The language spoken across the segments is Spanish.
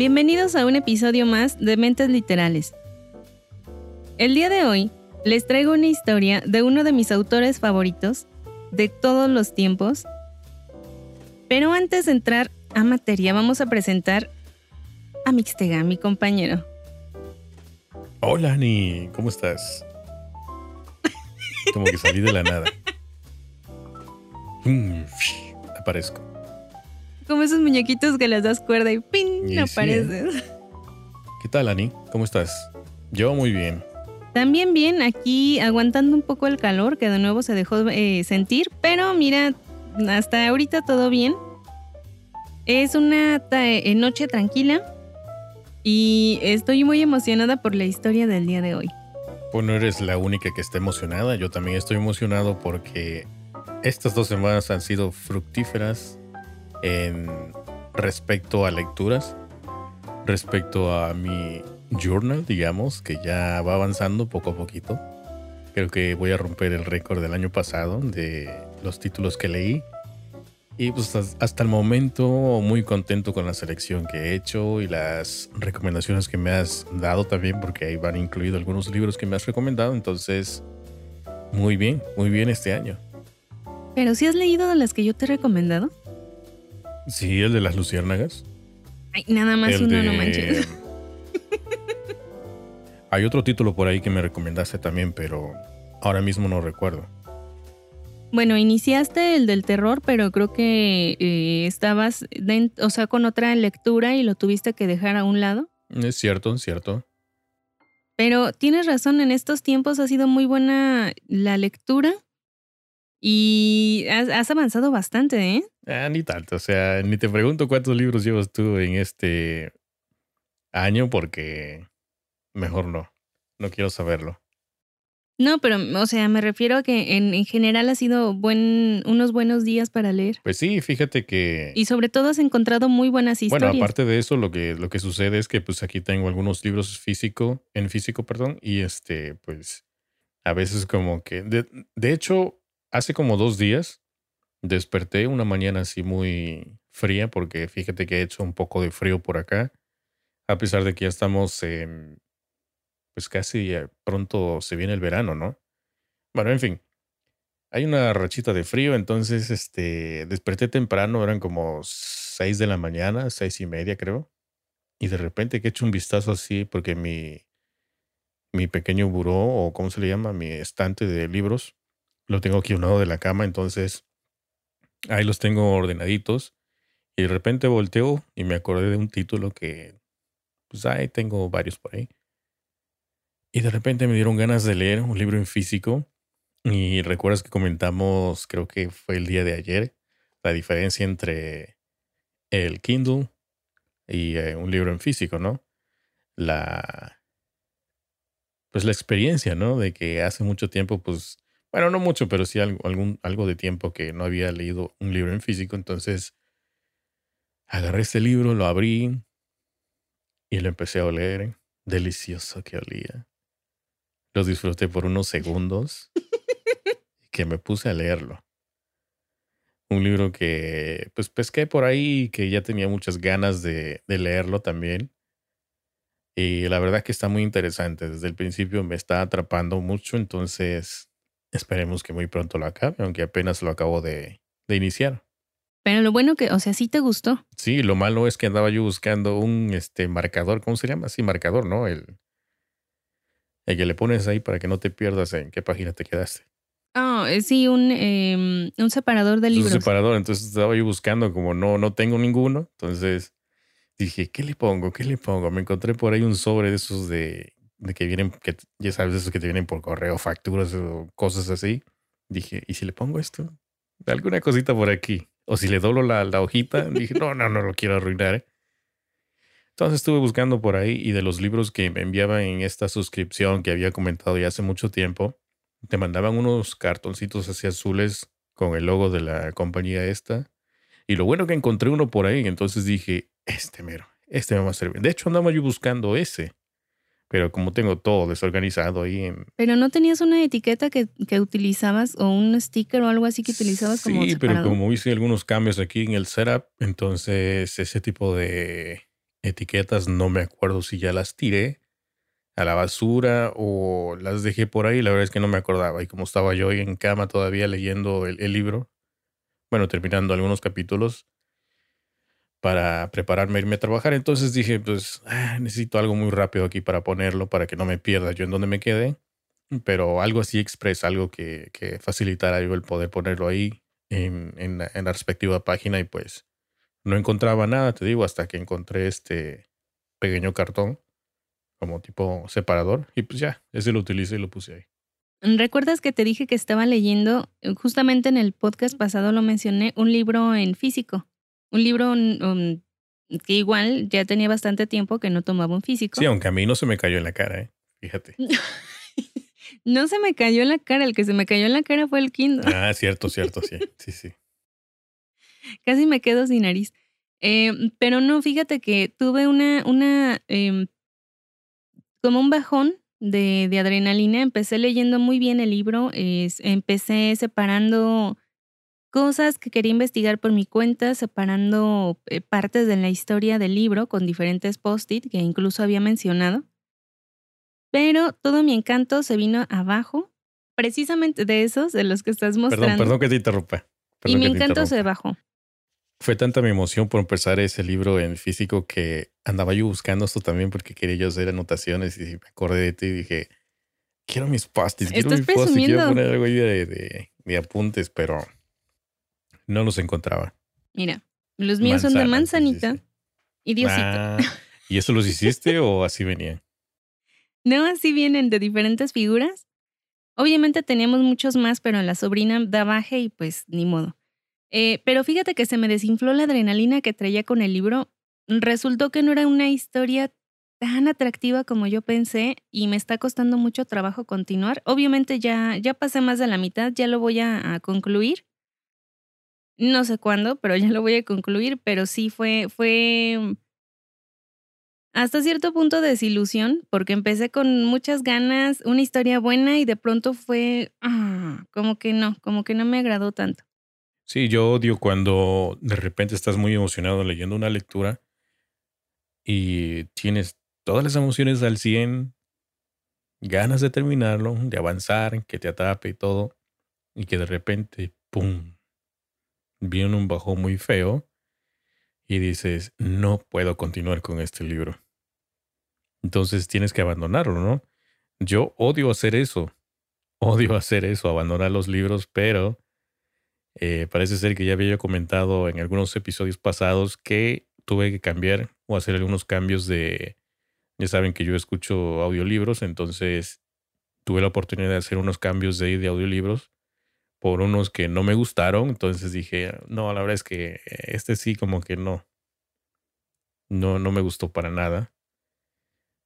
Bienvenidos a un episodio más de Mentes Literales. El día de hoy les traigo una historia de uno de mis autores favoritos de todos los tiempos. Pero antes de entrar a materia, vamos a presentar a Mixtega, mi compañero. Hola, Ani, ¿cómo estás? Como que salí de la nada. Mm, aparezco. Como esos muñequitos que les das cuerda y ¡pin! Y sí, apareces. ¿Qué tal, Ani? ¿Cómo estás? Yo muy bien. También bien, aquí aguantando un poco el calor que de nuevo se dejó eh, sentir, pero mira, hasta ahorita todo bien. Es una eh, noche tranquila y estoy muy emocionada por la historia del día de hoy. Pues no eres la única que está emocionada. Yo también estoy emocionado porque estas dos semanas han sido fructíferas en respecto a lecturas, respecto a mi journal, digamos, que ya va avanzando poco a poquito. Creo que voy a romper el récord del año pasado de los títulos que leí. Y pues has- hasta el momento muy contento con la selección que he hecho y las recomendaciones que me has dado también, porque ahí van incluidos algunos libros que me has recomendado. Entonces, muy bien, muy bien este año. Pero si has leído de las que yo te he recomendado. Sí, el de las luciérnagas. Ay, nada más el uno, de- no manches. Hay otro título por ahí que me recomendaste también, pero ahora mismo no recuerdo. Bueno, iniciaste el del terror, pero creo que eh, estabas, o sea, con otra lectura y lo tuviste que dejar a un lado. Es cierto, es cierto. Pero tienes razón, en estos tiempos ha sido muy buena la lectura y has, avanzado bastante, ¿eh? Ah, ni tanto. O sea, ni te pregunto cuántos libros llevas tú en este año porque mejor no. No quiero saberlo. No, pero, o sea, me refiero a que en, en general ha sido buen, unos buenos días para leer. Pues sí, fíjate que... Y sobre todo has encontrado muy buenas historias. Bueno, aparte de eso, lo que, lo que sucede es que pues aquí tengo algunos libros físico, en físico, perdón, y este, pues, a veces como que, de, de hecho, hace como dos días desperté una mañana así muy fría, porque fíjate que ha hecho un poco de frío por acá, a pesar de que ya estamos pues casi eh, pronto se viene el verano, ¿no? Bueno, en fin. Hay una rachita de frío, entonces este desperté temprano, eran como 6 de la mañana, seis y media creo. Y de repente he hecho un vistazo así, porque mi, mi pequeño buró, o cómo se le llama, mi estante de libros, lo tengo aquí un lado de la cama, entonces ahí los tengo ordenaditos. Y de repente volteo y me acordé de un título que, pues ahí tengo varios por ahí. Y de repente me dieron ganas de leer un libro en físico. Y recuerdas que comentamos, creo que fue el día de ayer, la diferencia entre el Kindle y eh, un libro en físico, ¿no? La. Pues la experiencia, ¿no? De que hace mucho tiempo, pues. Bueno, no mucho, pero sí algo, algún, algo de tiempo que no había leído un libro en físico. Entonces. Agarré este libro, lo abrí y lo empecé a oler. Delicioso que olía. Lo disfruté por unos segundos que me puse a leerlo. Un libro que pues pesqué por ahí y que ya tenía muchas ganas de, de leerlo también. Y la verdad que está muy interesante. Desde el principio me está atrapando mucho, entonces esperemos que muy pronto lo acabe, aunque apenas lo acabo de, de iniciar. Pero lo bueno que, o sea, sí te gustó. Sí, lo malo es que andaba yo buscando un este marcador, ¿cómo se llama? Sí, marcador, ¿no? El, el que le pones ahí para que no te pierdas en qué página te quedaste. Ah, eh, sí, un, eh, un separador de Es un libros. separador, entonces estaba yo buscando, como no, no tengo ninguno, entonces dije, ¿qué le pongo? ¿Qué le pongo? Me encontré por ahí un sobre de esos de, de que vienen, que ya sabes, esos que te vienen por correo, facturas o cosas así. Dije, ¿y si le pongo esto? Alguna cosita por aquí. O si le doblo la, la hojita, dije, no, no, no lo quiero arruinar. ¿eh? Entonces estuve buscando por ahí y de los libros que me enviaban en esta suscripción que había comentado ya hace mucho tiempo, te mandaban unos cartoncitos así azules con el logo de la compañía esta. Y lo bueno que encontré uno por ahí, entonces dije, este mero, este me va a servir. De hecho andaba yo buscando ese, pero como tengo todo desorganizado ahí en... Pero no tenías una etiqueta que, que utilizabas o un sticker o algo así que utilizabas como... Sí, pero como hice algunos cambios aquí en el setup, entonces ese tipo de etiquetas no me acuerdo si ya las tiré a la basura o las dejé por ahí. La verdad es que no me acordaba. Y como estaba yo en cama todavía leyendo el, libro, bueno, terminando algunos capítulos para prepararme a irme a trabajar, entonces dije, pues ah, necesito algo muy rápido aquí para ponerlo, para que no me pierda yo en donde me quede. Pero algo así express, algo que, que facilitara yo el poder ponerlo ahí en, en, en la respectiva página y pues no encontraba nada, te digo, hasta que encontré este pequeño cartón como tipo separador y pues ya, ese lo utilicé y lo puse ahí. ¿Recuerdas que te dije que estaba leyendo, justamente en el podcast pasado lo mencioné, un libro en físico? Un libro que igual ya tenía bastante tiempo que no tomaba un físico. Sí, aunque a mí no se me cayó en la cara, ¿eh? fíjate. no se me cayó en la cara, el que se me cayó en la cara fue el Kindle. Ah, cierto, cierto, sí, sí, sí. Casi me quedo sin nariz. Eh, pero no, fíjate que tuve una, una em, como un bajón de, de, adrenalina. Empecé leyendo muy bien el libro, empecé separando cosas que quería investigar por mi cuenta, separando eh, partes de la historia del libro con diferentes post-it que incluso había mencionado. Pero todo mi encanto se vino abajo, precisamente de esos, de los que estás mostrando. Perdón, perdón que te interrumpa. y mi encanto se bajó. Fue tanta mi emoción por empezar ese libro en físico que andaba yo buscando esto también porque quería yo hacer anotaciones y me acordé de ti y dije, quiero mis pastis, quiero mis pastis, quiero poner algo ahí de, apuntes, pero no los encontraba. Mira, los míos son de manzanita y Diosito. Ah, ¿Y eso los hiciste o así venían? No, así vienen de diferentes figuras. Obviamente teníamos muchos más, pero la sobrina da baje y pues ni modo. Eh, pero fíjate que se me desinfló la adrenalina que traía con el libro. Resultó que no era una historia tan atractiva como yo pensé y me está costando mucho trabajo continuar. Obviamente ya, ya pasé más de la mitad, ya lo voy a, a concluir. No sé cuándo, pero ya lo voy a concluir, pero sí fue, fue hasta cierto punto de desilusión, porque empecé con muchas ganas, una historia buena y de pronto fue ah, como que no, como que no me agradó tanto. Sí, yo odio cuando de repente estás muy emocionado leyendo una lectura y tienes todas las emociones al 100, ganas de terminarlo, de avanzar, que te atrape y todo, y que de repente, ¡pum!, viene un bajo muy feo y dices, no puedo continuar con este libro. Entonces tienes que abandonarlo, ¿no? Yo odio hacer eso. Odio hacer eso, abandonar los libros, pero eh, parece ser que ya había comentado en algunos episodios pasados que tuve que cambiar o hacer algunos cambios de... Ya saben que yo escucho audiolibros, entonces tuve la oportunidad de hacer unos cambios de, de audiolibros por unos que no me gustaron. Entonces dije, no, la verdad es que este sí como que no. No, no me gustó para nada.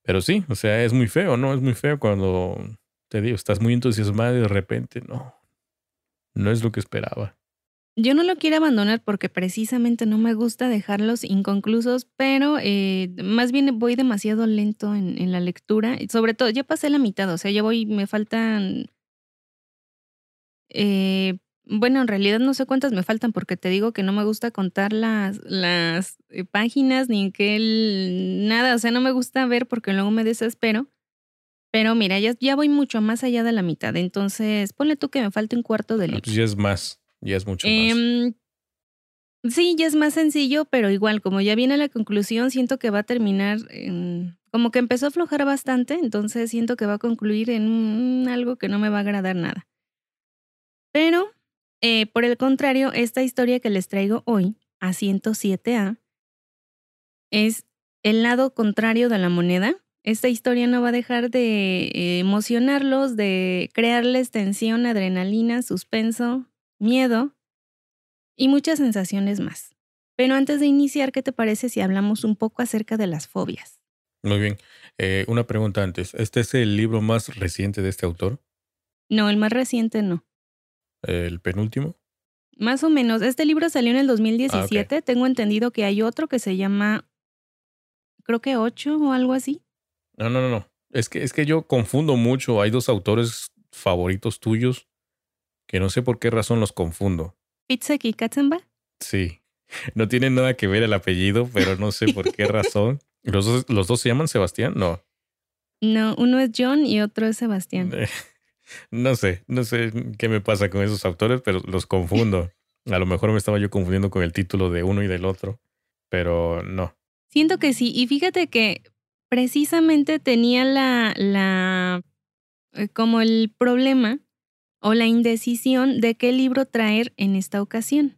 Pero sí, o sea, es muy feo, ¿no? Es muy feo cuando te digo, estás muy entusiasmado y de repente no, no es lo que esperaba. Yo no lo quiero abandonar porque precisamente no me gusta dejarlos inconclusos, pero eh, más bien voy demasiado lento en, la lectura. Sobre todo, ya pasé la mitad, o sea, ya voy, me faltan... Eh, bueno, en realidad no sé cuántas me faltan porque te digo que no me gusta contar las, las eh, páginas ni que el, nada, o sea, no me gusta ver porque luego me desespero. Pero mira, ya, ya voy mucho más allá de la mitad. Entonces, ponle tú que me falte un cuarto de libro. pues ya es más, ya es mucho más. Em, sí, ya es más sencillo, pero igual, como ya viene la conclusión, siento que va a terminar en, como que empezó a aflojar bastante, entonces siento que va a concluir en algo que no me va a agradar nada. Pero, eh, por el contrario, esta historia que les traigo hoy, a 107A, es el lado contrario de la moneda esta historia no va a dejar de eh, emocionarlos, de crearles tensión, adrenalina, suspenso, miedo y muchas sensaciones más. Pero antes de iniciar, ¿qué te parece si hablamos un poco acerca de las fobias? Muy bien. Eh, una pregunta antes. ¿Este es el libro más reciente de este autor? No, el más reciente no. ¿El penúltimo? Más o menos. Este libro salió en el 2017. Tengo entendido que hay otro que se llama, creo que 8 o algo así. No, no, no, no. Es que, es que yo confundo mucho. Hay dos autores favoritos tuyos que no sé por qué razón los confundo. Fitzek y Katzenbach. Sí. No tienen nada que ver el apellido, pero no sé por qué razón. ¿Los dos, ¿Los dos se llaman Sebastián? No. No, uno es John y otro es Sebastián. No sé, no sé qué me pasa con esos autores, pero los confundo. A lo mejor me estaba yo confundiendo con el título de uno y del otro, pero no. Siento que sí. Y fíjate que precisamente tenía la, la, eh, como el problema o la indecisión de qué libro traer en esta ocasión.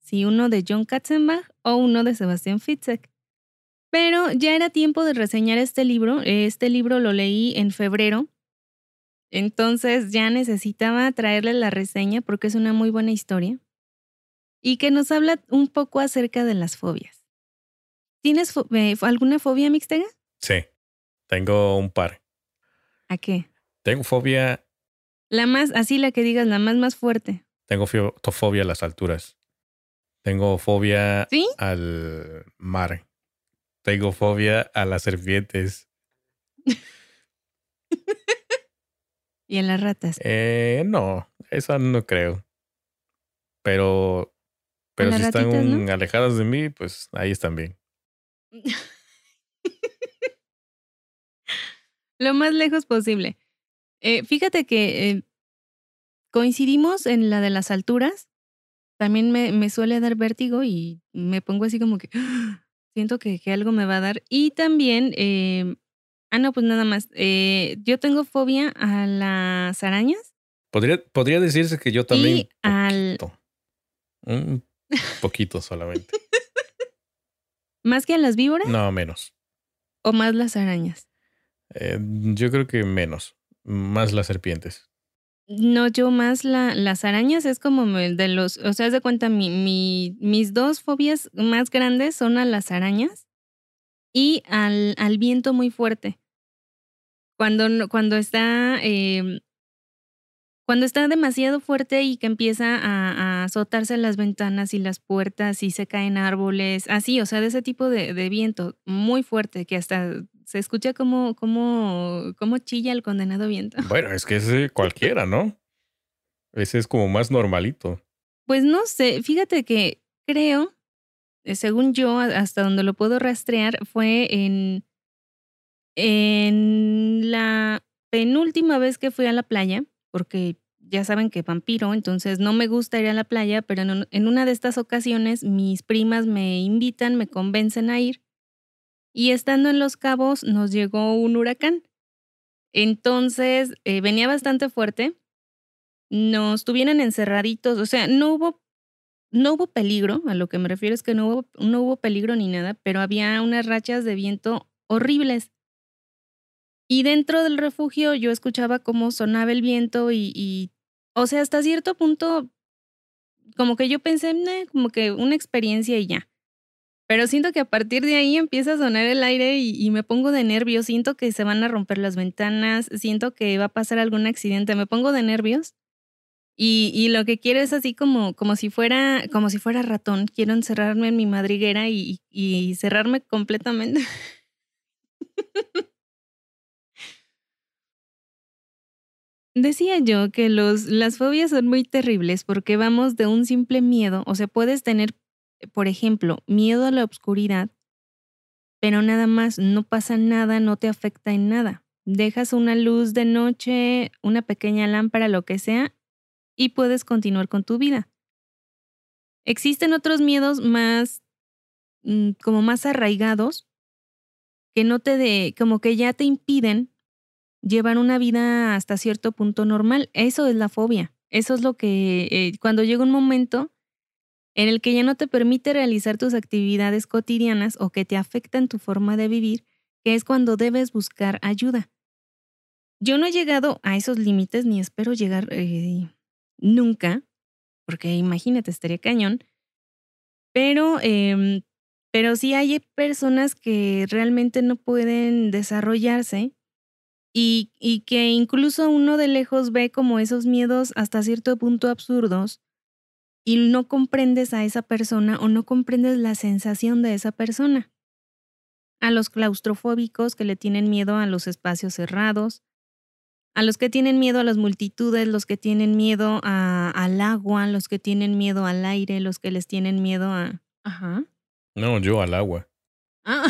Si uno de John Katzenbach o uno de Sebastián Fitzek. Pero ya era tiempo de reseñar este libro. Este libro lo leí en febrero. Entonces ya necesitaba traerle la reseña porque es una muy buena historia. Y que nos habla un poco acerca de las fobias. ¿Tienes eh, alguna fobia, Mixtega? Sí, tengo un par. ¿A qué? Tengo fobia. La más, así la que digas, la más más fuerte. Tengo fobia a las alturas. Tengo fobia al mar. Tengo fobia a las serpientes. ¿Y a las ratas? Eh, no, esa no creo. Pero, pero si están alejadas de mí, pues ahí están bien. Lo más lejos posible. Eh, fíjate que eh, coincidimos en la de las alturas. También me, me suele dar vértigo y me pongo así como que siento que, algo me va a dar. Y también, eh, ah, no, pues nada más. Eh, yo tengo fobia a las arañas. Podría, podría decirse que yo también. Y al. Un poquito solamente. ¿Más que a las víboras? No, menos. ¿O más las arañas? Eh, yo creo que menos. Más las serpientes. No, yo más la, las arañas es como de los, o sea, de cuenta, mi, mi, mis dos fobias más grandes son a las arañas y al, al viento muy fuerte. Cuando, cuando está, eh, cuando está demasiado fuerte y que empieza a, a, azotarse las ventanas y las puertas y se caen árboles, así, o sea, de ese tipo de, de viento muy fuerte que hasta se escucha como, como, como chilla el condenado viento. Bueno, es que ese cualquiera, ¿no? Ese es como más normalito. Pues no sé, fíjate que creo, según yo, hasta donde lo puedo rastrear, fue en, en la penúltima vez que fui a la playa, porque ya saben que vampiro, entonces no me gusta ir a la playa, pero en una de estas ocasiones mis primas me invitan, me convencen a ir y estando en Los Cabos nos llegó un huracán. Entonces eh, venía bastante fuerte. Nos tuvieron encerraditos, o sea, no hubo, no hubo peligro, a lo que me refiero es que no hubo, no hubo peligro ni nada, pero había unas rachas de viento horribles. Y dentro del refugio yo escuchaba cómo sonaba el viento y, y o sea, hasta cierto punto, como que yo pensé, como que una experiencia y ya. Pero siento que a partir de ahí empieza a sonar el aire y, me pongo de nervios. Siento que se van a romper las ventanas, siento que va a pasar algún accidente. Me pongo de nervios. Y, y lo que quiero es así como, como si fuera, como si fuera ratón. Quiero encerrarme en mi madriguera y, y cerrarme completamente. Decía yo que los, las fobias son muy terribles porque vamos de un simple miedo, o sea, puedes tener por ejemplo, miedo a la oscuridad, pero nada más, no pasa nada, no te afecta en nada. Dejas una luz de noche, una pequeña lámpara, lo que sea, y puedes continuar con tu vida. Existen otros miedos más, mm, como más arraigados, que no te de, como que ya te impiden llevar una vida hasta cierto punto normal. Eso es la fobia. Eso es lo que, eh, cuando llega un momento en el que ya no te permite realizar tus actividades cotidianas o que te afectan tu forma de vivir, que es cuando debes buscar ayuda. Yo no he llegado a esos límites ni espero llegar eh, nunca, porque imagínate, estaría cañón, Pero, em, pero sí hay personas que realmente no pueden desarrollarse y, y que incluso uno de lejos ve como esos miedos hasta cierto punto absurdos y no comprendes a esa persona o no comprendes la sensación de esa persona. A los claustrofóbicos que le tienen miedo a los espacios cerrados, a los que tienen miedo a las multitudes, los que tienen miedo al agua, los que tienen miedo al aire, los que les tienen miedo a... Ajá. No, yo al agua. Ah.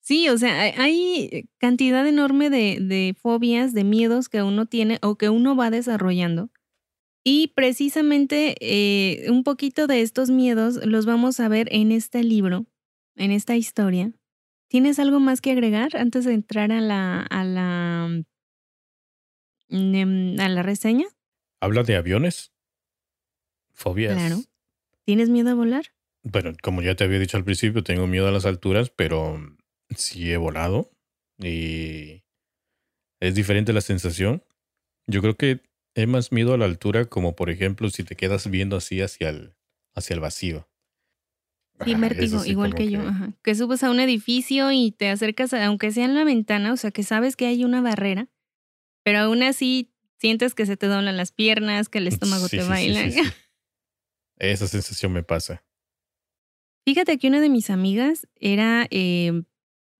Sí, o sea, hay cantidad enorme de, de fobias, de miedos que uno tiene o que uno va desarrollando y precisamente eh, un poquito de estos miedos los vamos a ver en este libro, en esta historia. ¿Tienes algo más que agregar antes de entrar a la, a la, mm, a la reseña? ¿Habla de aviones? Fobias. Claro. ¿Tienes miedo a volar? Bueno, como ya te había dicho al principio, tengo miedo a las alturas, pero sí he volado y es diferente la sensación. Yo creo que He más miedo a la altura, como por ejemplo si te quedas viendo así hacia el, hacia el vacío. Sí, vértigo, igual que, yo. Ajá. Que subes a un edificio y te acercas, aunque sea en la ventana, o sea, que sabes que hay una barrera, pero aún así sientes que se te doblan las piernas, que el estómago te baila. Esa sensación me pasa. Fíjate que una de mis amigas era, eh,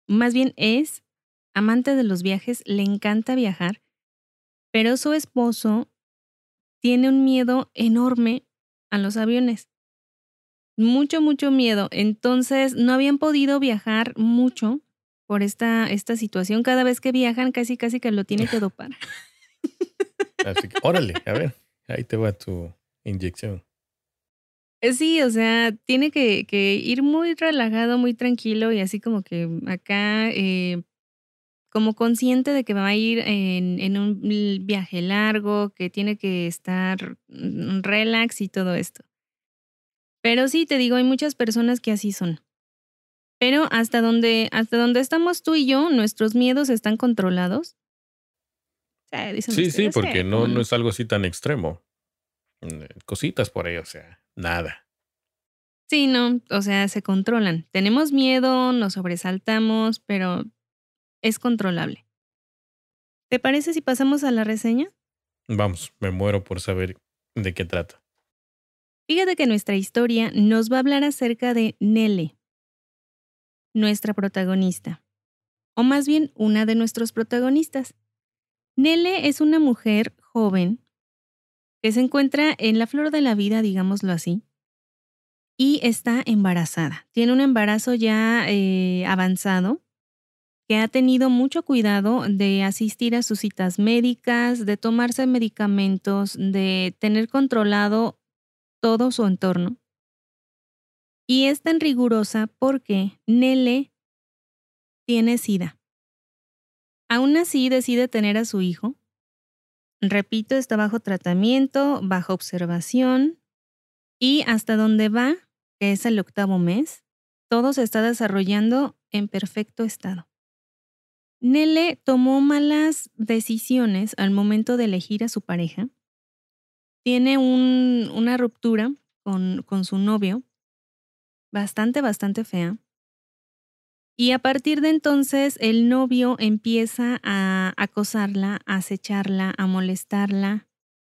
más bien es amante de los viajes, le encanta viajar pero su esposo tiene un miedo enorme a los aviones. Mucho, mucho miedo. Entonces no habían podido viajar mucho por esta, esta situación. Cada vez que viajan, casi, casi que lo tiene que dopar. Así que, órale, a ver, ahí te va tu inyección. Eh, sí, o sea, tiene que, que ir muy relajado, muy tranquilo y así como que acá eh, como consciente de que va a ir en, un viaje largo, que tiene que estar mm, relax y todo esto. Pero sí, te digo, hay muchas personas que así son. Pero hasta donde, hasta donde estamos tú y yo, nuestros miedos están controlados. sí, sí, porque no, no es algo así tan extremo. Mm, cositas por ahí, o sea, nada. Sí, no, o sea, se controlan. Tenemos miedo, nos sobresaltamos, pero es controlable. ¿Te parece si pasamos a la reseña? Vamos, me muero por saber de qué trata. Fíjate que nuestra historia nos va a hablar acerca de Nele, nuestra protagonista, o más bien una de nuestros protagonistas. Nele es una mujer joven que se encuentra en la flor de la vida, digámoslo así, y está embarazada. Tiene un embarazo ya eh, avanzado que ha tenido mucho cuidado de asistir a sus citas médicas, de tomarse medicamentos, de tener controlado todo su entorno. Y es tan rigurosa porque Nele tiene SIDA. Aún así decide tener a su hijo. Repito, está bajo tratamiento, bajo observación y hasta donde va, que es el octavo mes, todo se está desarrollando en perfecto estado. Nele tomó malas decisiones al momento de elegir a su pareja. Tiene una ruptura con, su novio, bastante, bastante fea. Y a partir de entonces el novio empieza a acosarla, a acecharla, a molestarla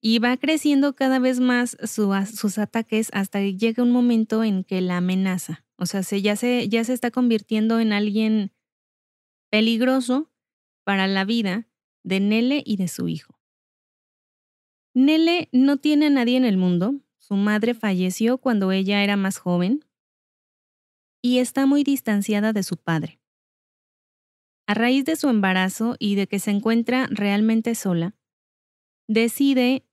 y va creciendo cada vez más sus ataques hasta que llega un momento en que la amenaza. O sea, se, ya, se, ya se está convirtiendo en alguien peligroso para la vida de Nele y de su hijo. Nele no tiene a nadie en el mundo, su madre falleció cuando ella era más joven y está muy distanciada de su padre. A raíz de su embarazo y de que se encuentra realmente sola, decide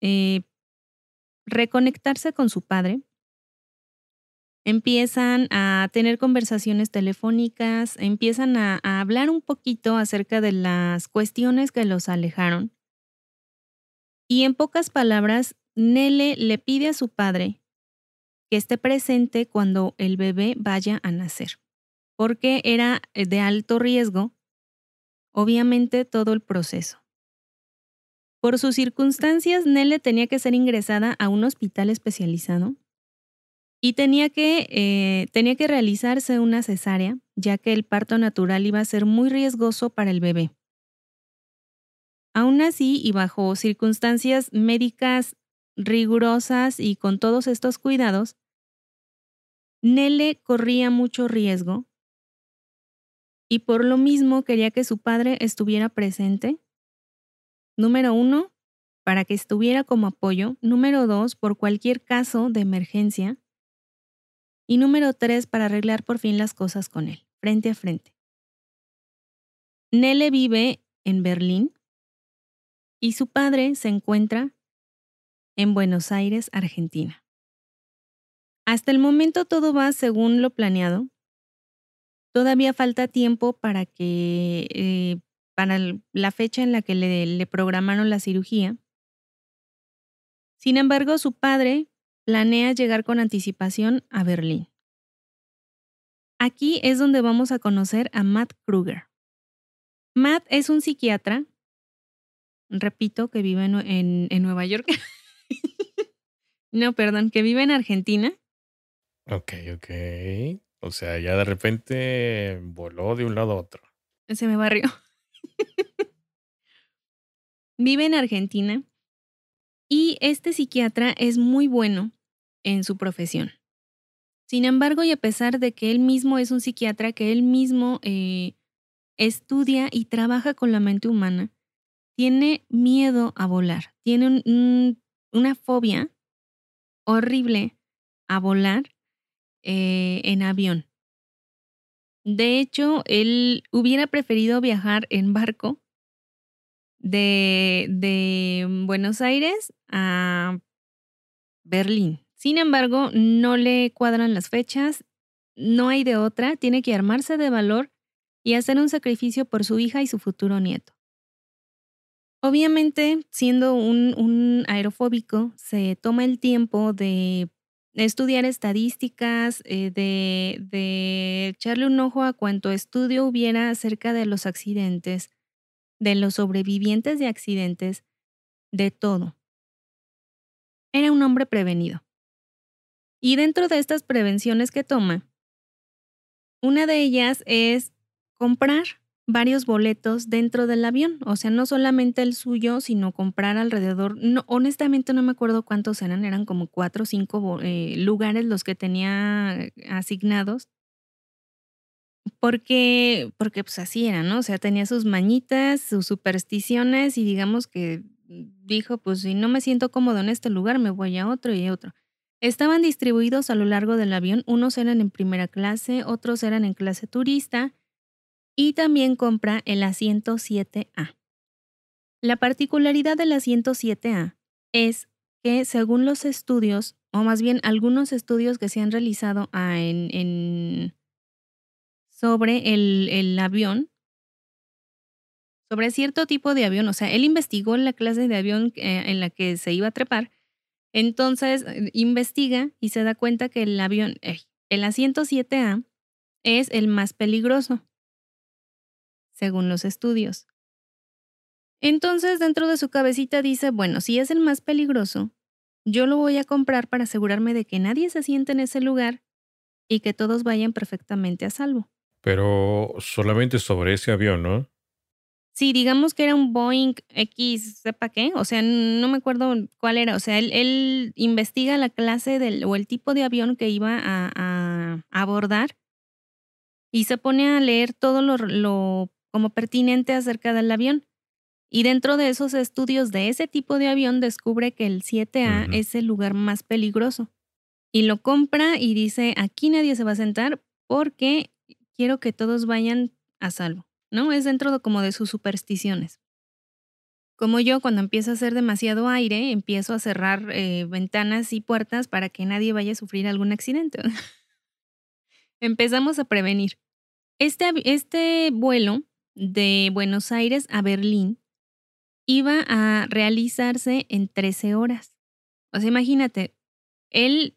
eh, reconectarse con su padre empiezan a tener conversaciones telefónicas, empiezan a, hablar un poquito acerca de las cuestiones que los alejaron. Y en pocas palabras, Nele le pide a su padre que esté presente cuando el bebé vaya a nacer, porque era de alto riesgo, obviamente, todo el proceso. Por sus circunstancias, Nele tenía que ser ingresada a un hospital especializado y tenía que, eh, tenía que realizarse una cesárea, ya que el parto natural iba a ser muy riesgoso para el bebé. Aún así, y bajo circunstancias médicas rigurosas y con todos estos cuidados, Nele corría mucho riesgo y por lo mismo quería que su padre estuviera presente. Número uno, para que estuviera como apoyo. Número dos, por cualquier caso de emergencia. Y número tres, para arreglar por fin las cosas con él, frente a frente. Nele vive en Berlín y su padre se encuentra en Buenos Aires, Argentina. Hasta el momento todo va según lo planeado. Todavía falta tiempo para que, eh, para la fecha en la que le, le programaron la cirugía. Sin embargo, su padre planea llegar con anticipación a Berlín. Aquí es donde vamos a conocer a Matt Kruger. Matt es un psiquiatra, repito, que vive en, en, Nueva York. no, perdón, que vive en Argentina. Ok, ok. O sea, ya de repente voló de un lado a otro. Se me barrió. vive en Argentina y este psiquiatra es muy bueno en su profesión. Sin embargo, y a pesar de que él mismo es un psiquiatra, que él mismo eh, estudia y trabaja con la mente humana, tiene miedo a volar, tiene una fobia horrible a volar eh, en avión. De hecho, él hubiera preferido viajar en barco de, de Buenos Aires a Berlín. Sin embargo, no le cuadran las fechas, no hay de otra, tiene que armarse de valor y hacer un sacrificio por su hija y su futuro nieto. Obviamente, siendo un, aerofóbico, se toma el tiempo de estudiar estadísticas, eh, de, de echarle un ojo a cuanto estudio hubiera acerca de los accidentes, de los sobrevivientes de accidentes, de todo. Era un hombre prevenido. Y dentro de estas prevenciones que toma, una de ellas es comprar varios boletos dentro del avión, o sea, no solamente el suyo, sino comprar alrededor, no, honestamente no me acuerdo cuántos eran, eran como cuatro o cinco eh, lugares los que tenía asignados porque, porque pues así era, ¿no? O sea, tenía sus mañitas, sus supersticiones y digamos que dijo, pues si no me siento cómodo en este lugar, me voy a otro y a otro. Estaban distribuidos a lo largo del avión, unos eran en primera clase, otros eran en clase turista y también compra el asiento 7A. La particularidad del asiento 7A es que según los estudios, o más bien algunos estudios que se han realizado ah, sobre el, el avión, sobre cierto tipo de avión. O sea, él investigó la clase de avión eh, en la que se iba a trepar. Entonces, eh, investiga y se da cuenta que el avión, el asiento 7A, es el más peligroso, según los estudios. Entonces, dentro de su cabecita dice, bueno, si es el más peligroso, yo lo voy a comprar para asegurarme de que nadie se siente en ese lugar y que todos vayan perfectamente a salvo. Pero solamente sobre ese avión, ¿no? Sí, digamos que era un Boeing X, sepa qué, o sea, no me acuerdo cuál era, o sea, él, investiga la clase del, o el tipo de avión que iba a, abordar y se pone a leer todo lo, como pertinente acerca del avión. Y dentro de esos estudios de ese tipo de avión descubre que el 7A es el lugar más peligroso. Y lo compra y dice, aquí nadie se va a sentar porque quiero que todos vayan a salvo, ¿no? Es dentro de, como de sus supersticiones. Como yo, cuando empieza a hacer demasiado aire, empiezo a cerrar eh, ventanas y puertas para que nadie vaya a sufrir algún accidente. Empezamos a prevenir. Este, este vuelo de Buenos Aires a Berlín iba a realizarse en 13 horas. O sea, imagínate, él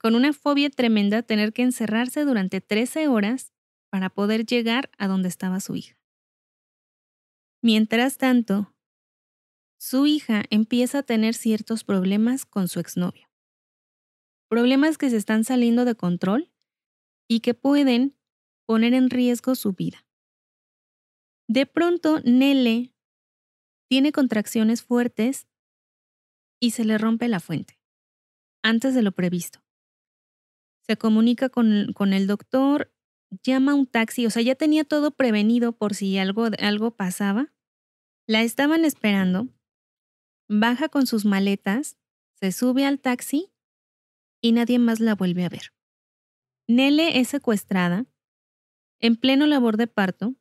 con una fobia tremenda tener que encerrarse durante 13 horas para poder llegar a donde estaba su hija. Mientras tanto, su hija empieza a tener ciertos problemas con su exnovio. problemas que se están saliendo de control y que pueden poner en riesgo su vida. De pronto, Nele tiene contracciones fuertes y se le rompe la fuente, antes de lo previsto. Se comunica con, con el doctor, llama a un taxi, o sea, ya tenía todo prevenido por si algo, algo pasaba. La estaban esperando, baja con sus maletas, se sube al taxi y nadie más la vuelve a ver. Nele es secuestrada en pleno labor de parto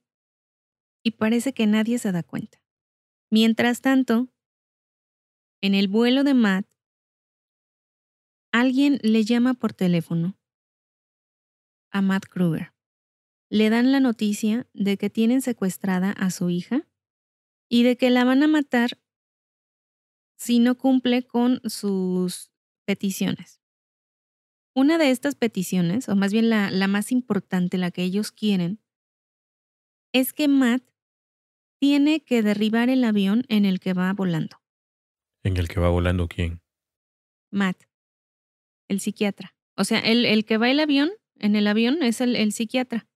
y parece que nadie se da cuenta. Mientras tanto, en el vuelo de Matt, alguien le llama por teléfono a Matt Kruger. Le dan la noticia de que tienen secuestrada a su hija y de que la van a matar si no cumple con sus peticiones. Una de estas peticiones, o más bien la, la más importante, la que ellos quieren, es que Matt tiene que derribar el avión en el que va volando. ¿En el que va volando quién? Matt, el psiquiatra. O sea, el, el que va el avión, en el avión, es el, el psiquiatra.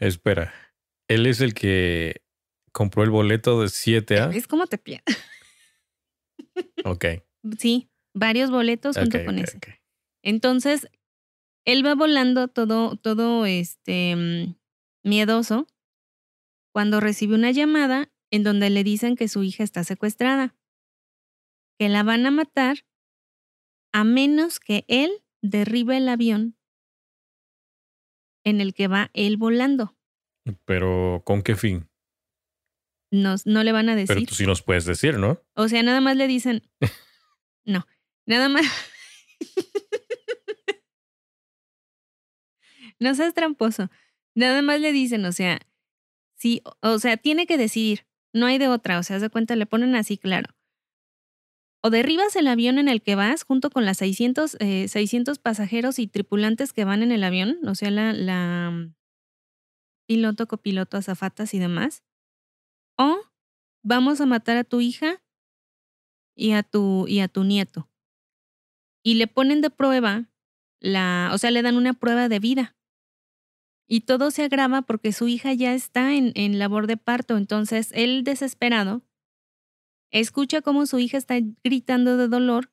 Espera, él es el que compró el boleto de 7A. ¿Ves cómo te pierdes? Ok. Sí, varios boletos junto ok, con ese. Entonces, él va volando todo, todo este mm, miedoso cuando recibe una llamada en donde le dicen que su hija está secuestrada, que la van a matar a menos que él derribe el avión en el que va él volando. Pero, ¿con qué fin? No, no le van a Pero decir. tú sí nos puedes decir, ¿no? O sea, nada más le dicen. No, nada más. no seas tramposo. Nada más le dicen, o sea, sí, o- sea, tiene que decidir. No hay de otra. O sea, de cuenta, le ponen así claro. O derribas el avión en el que vas junto con las 600, eh, 600 pasajeros y tripulantes que van en el avión, o sea, la, la mm, piloto, copiloto, azafatas y demás. O vamos a matar a tu hija y a tu, y a tu nieto. Y le ponen de prueba la, o sea, le dan una prueba de vida. Y todo se agrava porque su hija ya está en, en labor de parto. Entonces, él desesperado escucha cómo su hija está gritando de dolor,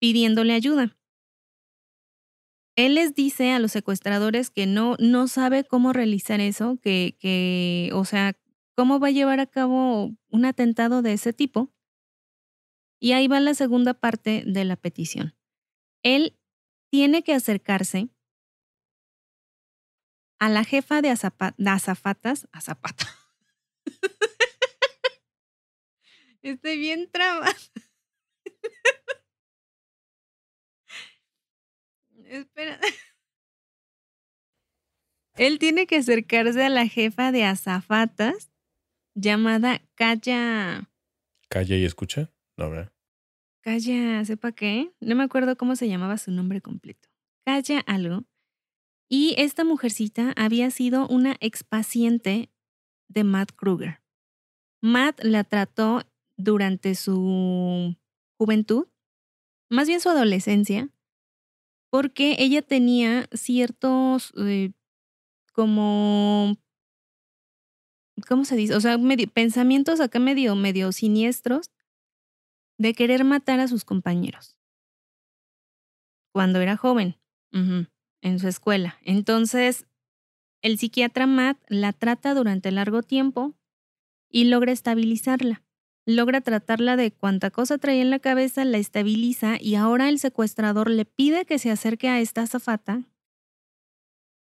pidiéndole ayuda. Él les dice a los secuestradores que no, no sabe cómo realizar eso, que, que, o sea, cómo va a llevar a cabo un atentado de ese tipo. Y ahí va la segunda parte de la petición. Él tiene que acercarse a la jefa de, azapa- azafatas, azapata. Estoy bien traba. Espera. Él tiene que acercarse a la jefa de azafatas llamada Calla. Calla y escucha. No, ¿verdad? Calla, sepa qué. No me acuerdo cómo se llamaba su nombre completo. Calla algo. Y esta mujercita había sido una expaciente de Matt Kruger. Matt la trató durante su juventud, más bien su adolescencia, porque ella tenía ciertos eh, como ¿cómo se dice? O sea, pensamientos acá medio, medio siniestros de querer matar a sus compañeros. Cuando era joven, en su escuela. Entonces, el psiquiatra Matt la trata durante largo tiempo y logra estabilizarla. Logra tratarla de cuanta cosa traía en la cabeza, la estabiliza y ahora el secuestrador le pide que se acerque a esta azafata,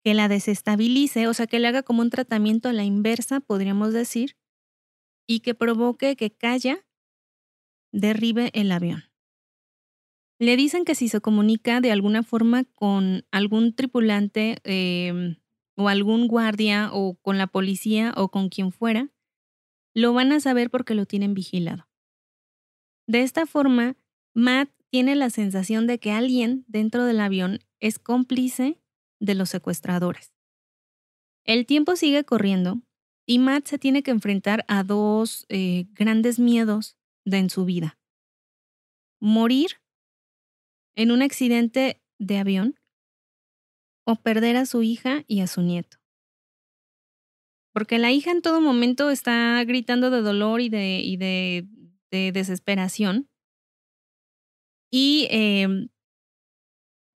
que la desestabilice, o sea, que le haga como un tratamiento a la inversa, podríamos decir, y que provoque que calla derribe el avión. Le dicen que si se comunica de alguna forma con algún tripulante eh, o algún guardia o con la policía o con quien fuera, lo van a saber porque lo tienen vigilado. De esta forma, Matt tiene la sensación de que alguien dentro del avión es cómplice de los secuestradores. El tiempo sigue corriendo y Matt se tiene que enfrentar a dos eh, grandes miedos en su vida. Morir en un accidente de avión o perder a su hija y a su nieto. Porque la hija en todo momento está gritando de dolor y de, y de, de desesperación. Y em,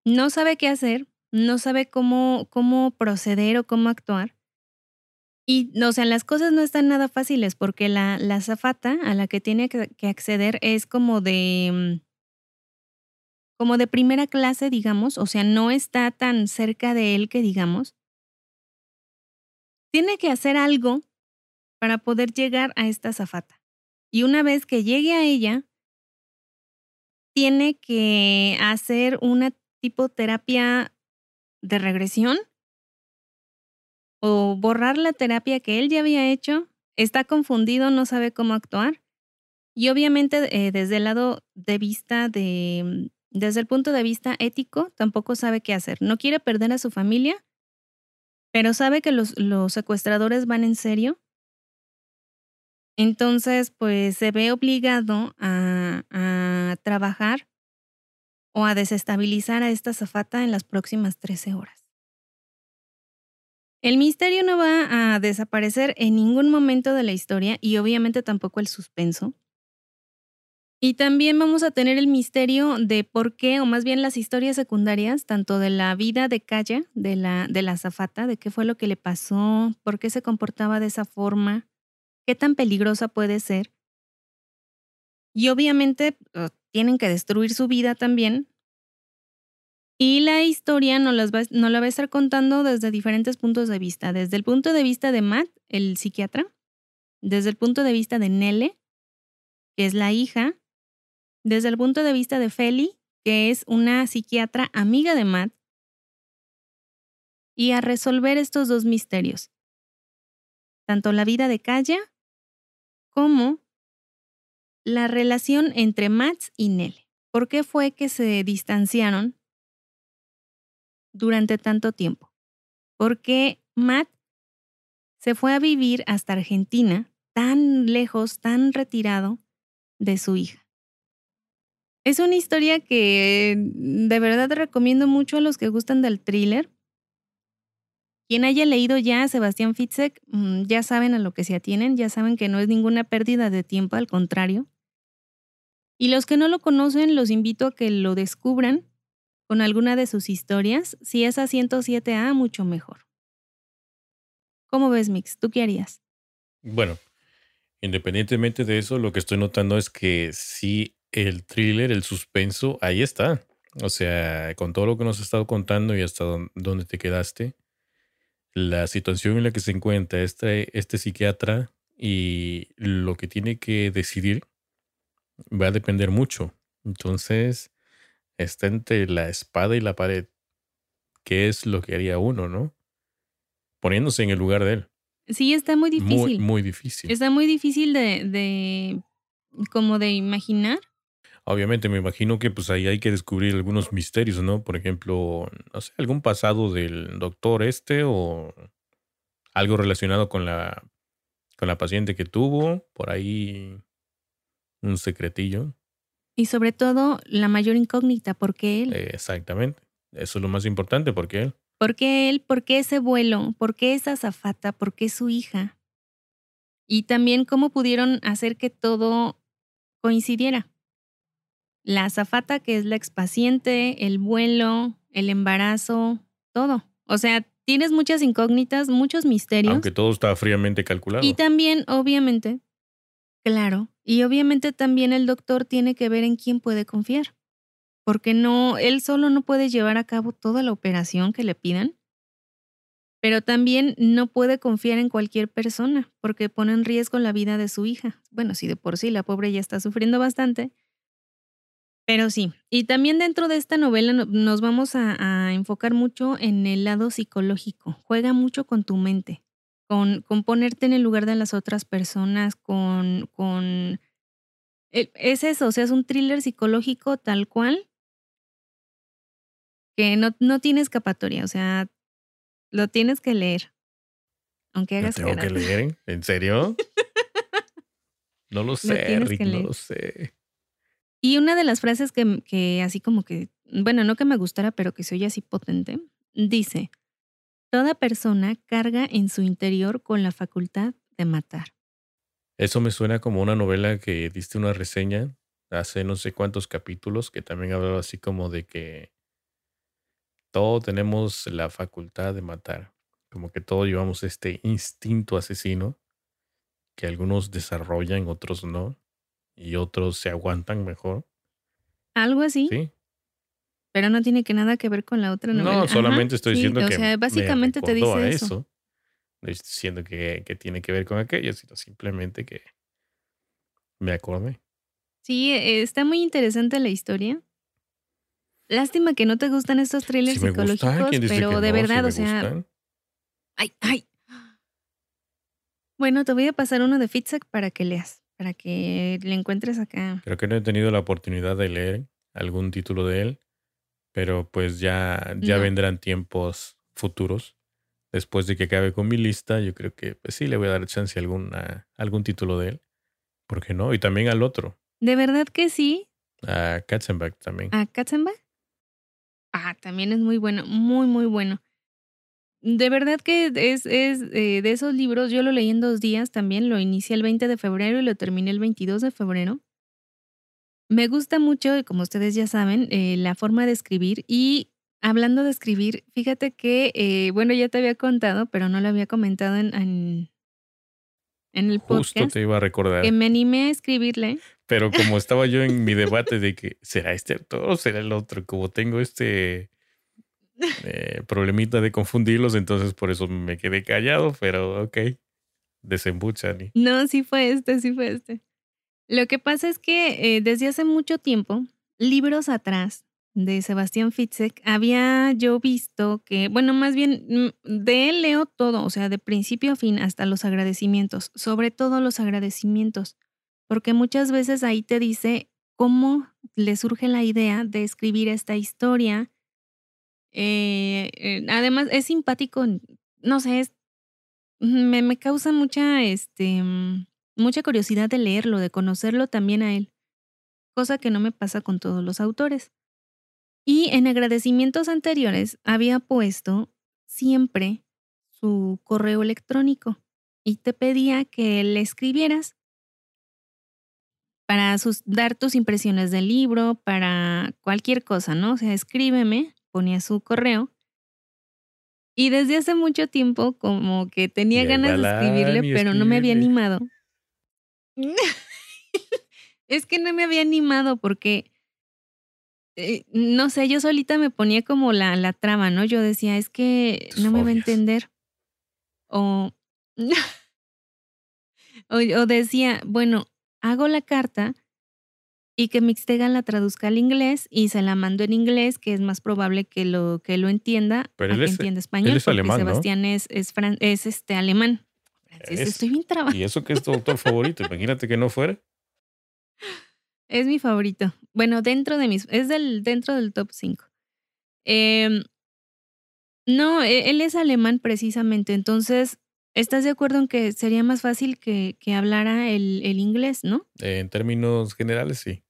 no sabe qué hacer, no sabe cómo, cómo proceder o cómo actuar. Y, o sea, las cosas no están nada fáciles porque la, la zafata a la que tiene que, que acceder es como de, mm, como de primera clase, digamos, o sea, no está tan cerca de él que digamos. Tiene que hacer algo para poder llegar a esta zafata. Y una vez que llegue a ella, tiene que hacer una tipo terapia de regresión o borrar la terapia que él ya había hecho, está confundido, no sabe cómo actuar. Y obviamente eh, desde el lado de vista de, mm, desde el punto de vista ético, tampoco sabe qué hacer. No quiere perder a su familia, pero sabe que los, secuestradores van en serio. Entonces, pues se ve obligado a, a trabajar o a desestabilizar a esta zafata en las próximas 13 horas. El misterio no va a desaparecer en ningún momento de la historia y obviamente tampoco el suspenso. Y también vamos a tener el misterio de por qué, o más bien las historias secundarias, tanto de la vida de Kaya, de la, de la zafata, de qué fue lo que le pasó, por qué se comportaba de esa forma, qué tan peligrosa puede ser. Y obviamente tienen que destruir su vida también y la historia nos, las va, la va a estar contando desde diferentes puntos de vista. Desde el punto de vista de Matt, el psiquiatra, desde el punto de vista de Nelle, que es la hija, desde el punto de vista de Feli, que es una psiquiatra amiga de Matt, y a resolver estos dos misterios, tanto la vida de Kaya como la relación entre Matt y Nelle. ¿Por qué fue que se distanciaron durante tanto tiempo? Porque Matt se fue a vivir hasta Argentina, tan lejos, tan retirado de su hija. Es una historia que de verdad recomiendo mucho a los que gustan del thriller. Quien haya leído ya a Sebastián Fitzek, mm, ya saben a lo que se atienen, ya saben que no es ninguna pérdida de tiempo, al contrario. Y los que no lo conocen, los invito a que lo descubran con alguna de sus historias. Si es a 107A, mucho mejor. ¿Cómo ves, Mix? ¿Tú qué harías? Bueno, independientemente de eso, lo que estoy notando es que sí, el thriller, el suspenso, ahí está. O sea, con todo lo que nos has estado contando y hasta dónde te quedaste, la situación en la que se encuentra este, este psiquiatra y lo que tiene que decidir va a depender mucho. Entonces, está entre la espada y la pared. ¿Qué es lo que haría uno, no? Poniéndose en el lugar de él. Sí, está muy difícil. Muy, muy difícil. Está muy difícil de, de, como de imaginar. Obviamente me imagino que pues ahí hay que descubrir algunos misterios, ¿no? Por ejemplo, no sé, algún pasado del doctor este o algo relacionado con la con la paciente que tuvo, por ahí un secretillo. Y sobre todo, la mayor incógnita, ¿por qué él? Exactamente. Eso es lo más importante, ¿por qué él? ¿Por qué él? ¿Por qué ese vuelo? ¿Por qué esa zafata? ¿Por qué su hija? Y también cómo pudieron hacer que todo coincidiera. La azafata, que es la expaciente, el vuelo, el embarazo, todo. O sea, tienes muchas incógnitas, muchos misterios. Aunque todo está fríamente calculado. Y también, obviamente, claro, y obviamente también el doctor tiene que ver en quién puede confiar, porque no, él solo no puede llevar a cabo toda la operación que le pidan, pero también no puede confiar en cualquier persona, porque pone en riesgo la vida de su hija. Bueno, si de por sí la pobre ya está sufriendo bastante, pero sí, y también dentro de esta novela nos vamos a, a enfocar mucho en el lado psicológico, juega mucho con tu mente con, ponerte en el lugar de las otras personas, con, con... E, es eso, o sea, es un thriller psicológico tal cual que no, no tiene escapatoria, o sea, lo tienes que leer. Aunque hagas ¿Lo tengo que leer? ¿En serio? no lo sé, Rick, no lo sé. Y una de las frases que, así como que bueno, no que me gustara, pero que se oye así potente. Dice, toda persona carga en su interior con la facultad de matar. Eso me suena como una novela que diste una reseña hace no sé cuántos capítulos que también hablaba así como de que todos tenemos la facultad de matar, como que todos llevamos este instinto asesino que algunos desarrollan, otros no, y otros se aguantan mejor. Algo así. Sí. Pero no tiene que nada que ver con la otra novela. No, solamente estoy diciendo o que sea, básicamente me te dice a eso. No estoy diciendo que, que tiene que ver con aquello, sino simplemente que me acordé. Sí, eh, está muy interesante la historia. Lástima que no te gustan estos thrillers Si psicológicos, ¿quién dice pero de? Si verdad, me o sea, gustan. ay, ay. Bueno, te voy a pasar uno de Fitzek para que leas, para que le encuentres acá. Creo que no he tenido la oportunidad de leer algún título de él, pero pues ya, ya No. vendrán tiempos futuros. Después de que acabe con mi lista, yo creo que pues, sí le voy a dar chance a alguna, algún título de él. ¿Por qué no? Y también al otro, De verdad que sí, a Katzenbach también. a Katzenbach. Ah, también es muy bueno, muy, muy bueno. De verdad que es, es eh, de esos libros, yo lo leí en dos días también, lo inicié el 20 de febrero y lo terminé el 22 de febrero. Me gusta mucho, como ustedes ya saben, eh, la forma de escribir y hablando de escribir, fíjate que, eh, bueno, ya te había contado, pero no lo había comentado en, en, en el Justo podcast, te iba a recordar. que me animé a escribirle. Pero como estaba yo en mi debate de que será este autor o será el otro, como tengo este eh, problemita de confundirlos, entonces por eso me quedé callado, pero ok, desembuchan. No, sí fue este, sí fue este. Lo que pasa es que eh, desde hace mucho tiempo, libros atrás de Sebastián Fitzek, había yo visto que, bueno, más bien mm, de él leo todo, o sea, de principio a fin hasta los agradecimientos, sobre todo los agradecimientos, porque muchas veces ahí te dice cómo le surge la idea de escribir esta historia. Eh, eh, además, es simpático, no sé, me, me causa mucha, este, mm, mucha curiosidad de leerlo, de conocerlo también a él, cosa que no me pasa con todos los autores. Y en agradecimientos anteriores había puesto siempre su correo electrónico y te pedía que le escribieras para dar tus impresiones del libro, para cualquier cosa, ¿no? O sea, escríbeme, ponía su correo. Y desde hace mucho tiempo como que tenía ganas de escribirle, pero no me había animado. es que no me había animado porque, eh, no sé, yo solita me ponía como la, la trama, ¿no? Yo decía, es que Tus no me va a entender. O, o, o decía, bueno, hago la carta y que Mixtegan la traduzca al inglés y se la mando en inglés, que es más probable que lo, que lo entienda, Pero a él que es- entienda español, es porque alemán, ¿no? Sebastián es, es, fran- es este alemán. Es- estoy bien trabada. Y eso que es tu autor favorito, imagínate que no fuera. Es mi favorito. Bueno, dentro de mis. Es del, dentro del top 5. no, e- él es alemán precisamente. Entonces, ¿estás de acuerdo en que sería más fácil que, que hablara el, el inglés, no? En términos generales, sí.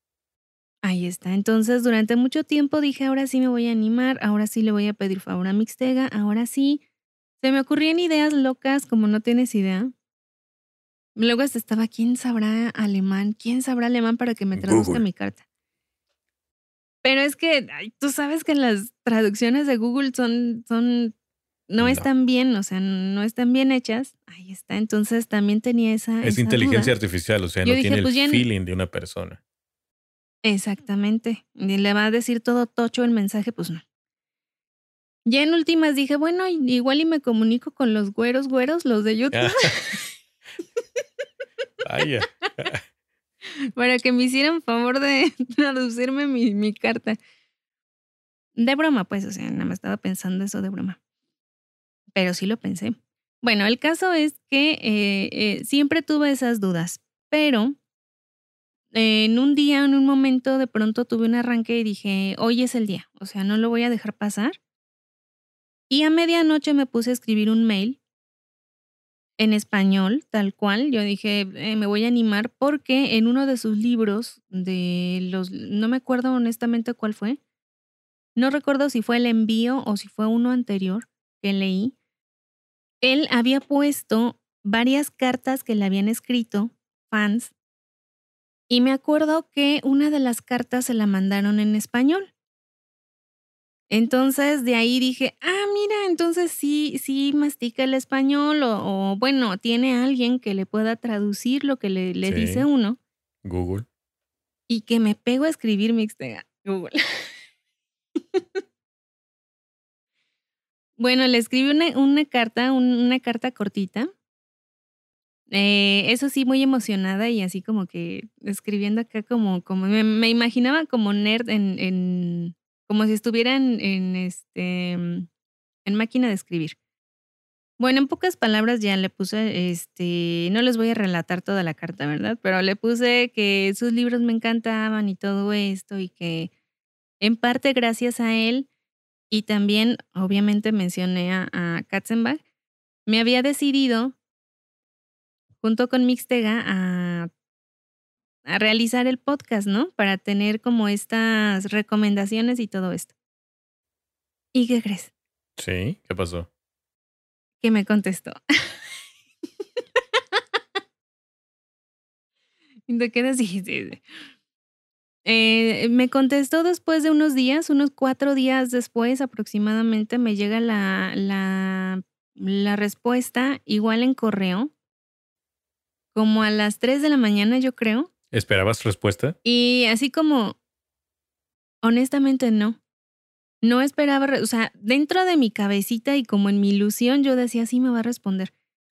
Ahí está. Entonces, durante mucho tiempo dije, ahora sí me voy a animar, ahora sí le voy a pedir favor a Mixtega, ahora sí. Se me ocurrían ideas locas como no tienes idea. Luego hasta estaba, ¿quién sabrá alemán? ¿Quién sabrá alemán para que me traduzca Google. mi carta? Pero es que ay, tú sabes que las traducciones de Google son, son, no, No. están bien, o sea, no están bien hechas. Ahí está. Entonces también tenía esa. Es esa inteligencia duda. artificial, o sea, Yo no dije, tiene pues el en- feeling de una persona. Exactamente. Y le va a decir todo tocho el mensaje, pues no. Ya en últimas dije, bueno, igual y me comunico con los güeros güeros, los de YouTube, Vaya. para que me hicieran favor de traducirme mi, mi carta. De broma, pues, o sea, nada más estaba pensando eso de broma. Pero sí lo pensé. Bueno, el caso es que eh, eh, siempre tuve esas dudas, pero en un día, en un momento, de pronto tuve un arranque y dije, hoy es el día, o sea, no lo voy a dejar pasar. Y a medianoche me puse a escribir un mail en español, tal cual. Yo dije, eh, me voy a animar porque en uno de sus libros, de los, no me acuerdo honestamente cuál fue, no recuerdo si fue el envío o si fue uno anterior que leí, él había puesto varias cartas que le habían escrito fans y me acuerdo que una de las cartas se la mandaron en español. Entonces de ahí dije, ah, mira, entonces sí, sí mastica el español o, bueno, tiene alguien que le pueda traducir lo que le, le dice uno. Google. Y que me pego a escribir Mixtega. Google. bueno, le escribí una, una carta, una carta cortita. Eh, eso sí, muy emocionada y así como que escribiendo acá como, como me, imaginaba como nerd en, en como si estuvieran en, este en máquina de escribir. Bueno, en pocas palabras ya le puse, este, no les voy a relatar toda la carta, ¿verdad? Pero le puse que sus libros me encantaban y todo esto y que en parte gracias a él y también obviamente mencioné a, Katzenbach, me había decidido junto con Mixtega a, a realizar el podcast, ¿no? Para tener como estas recomendaciones y todo esto. ¿Y qué crees? Sí, ¿qué pasó? Que me contestó. ¿Y de qué dijiste? Eh, me contestó después de unos días, unos cuatro días después aproximadamente, me llega la, la, la respuesta igual en correo, como a las 3 de la mañana yo creo. ¿Esperabas respuesta? Y así como, honestamente no. No esperaba, o sea, dentro de mi cabecita y como en mi ilusión yo decía, sí me va a responder.